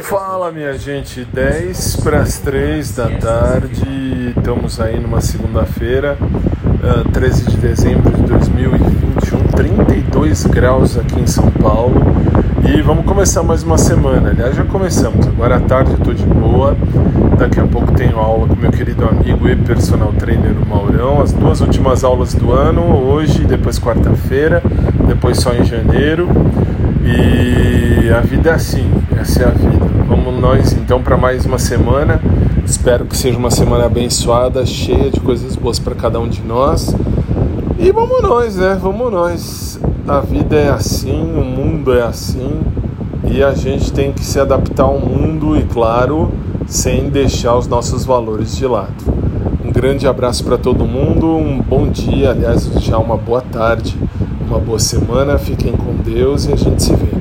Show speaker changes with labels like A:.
A: Fala minha gente, 10 para as 3 da tarde, estamos aí numa segunda-feira, uh, ah, 13 de dezembro de 2021, 32 graus aqui em São Paulo. E vamos começar mais uma semana. Aliás, já começamos, agora à tarde eu estou de boa, daqui a pouco tenho aula com meu querido amigo e personal trainer Maurão, as duas últimas aulas do ano, hoje, depois quarta-feira, depois só em janeiro. E a vida é assim, essa é a vida. Vamos nós então para mais uma semana. Espero que seja uma semana abençoada, cheia de coisas boas para cada um de nós. E vamos nós, né? Vamos nós. A vida é assim, o mundo é assim, e a gente tem que se adaptar ao mundo e, claro, sem deixar os nossos valores de lado. Um grande abraço para todo mundo, um bom dia, aliás, já uma boa tarde uma boa semana, fiquem com Deus e a gente se vê.